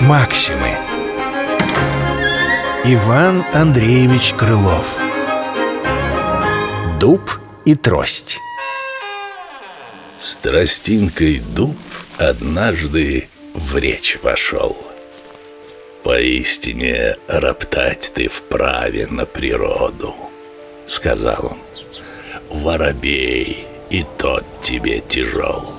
Максимы. Иван Андреевич Крылов. Дуб и трость. С тростинкой дуб однажды в речь вошел. Поистине роптать ты вправе на природу Сказал он. Воробей, и тот тебе тяжел.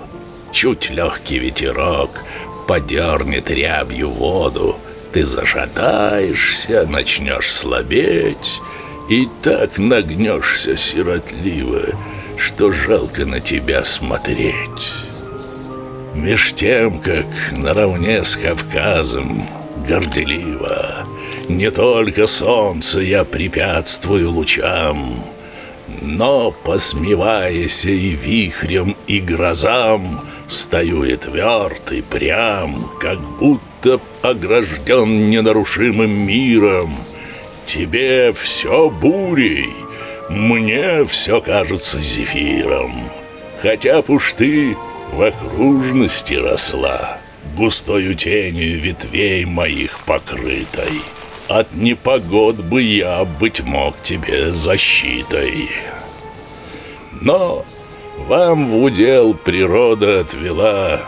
Чуть легкий ветерок подернет рябью воду. Ты зашатаешься, начнешь слабеть И так нагнешься сиротливо Что жалко на тебя смотреть. Меж тем, как наравне с Кавказом горделиво Не только солнце я препятствую лучам Но, посмеваясь и вихрем, и грозам Стою и тверд, и прям, как будто огражден ненарушимым миром Тебе все бурей, мне все кажется зефиром Хотя б уж ты в окружности росла густою тенью ветвей моих покрытой. От непогод бы я, быть мог, тебе защитой. Но вам в удел природа отвела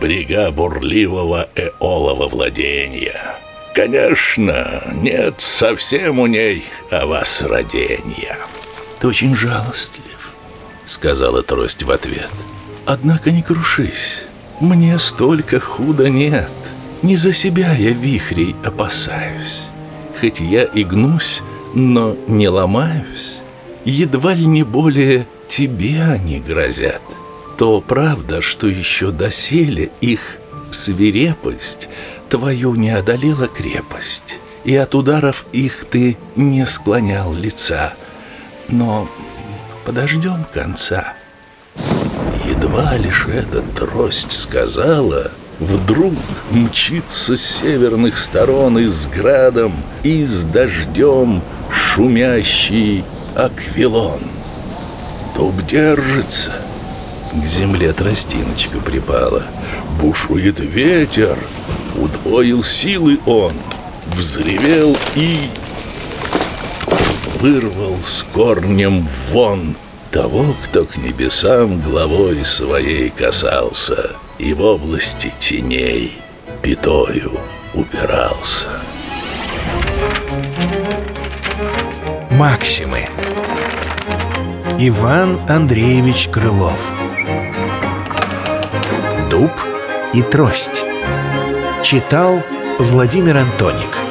брега бурливого эолова владения. Конечно, нет совсем у ней о вас родения. Ты очень жалостлив, сказала трость в ответ. Однако не крушись. Мне столько худа нет. Не за себя я вихрей опасаюсь. Хоть я и гнусь, но не ломаюсь. Едва ли не более тебе они грозят. То правда, что еще доселе их свирепость твою не одолела крепость, и от ударов их ты не склонял лица. Но подождем конца. Едва лишь эта трость сказала, Вдруг мчится с северных сторон и с градом, и с дождем шумящий аквилон. Дуб держится, к земле тростиночка припала, бушует ветер, удвоил силы он, взревел и вырвал с корнем вон. Того, кто к небесам главой своей касался и в области теней пятою убирался. Максимы. Иван Андреевич Крылов. Дуб и трость. Читал Владимир Антоник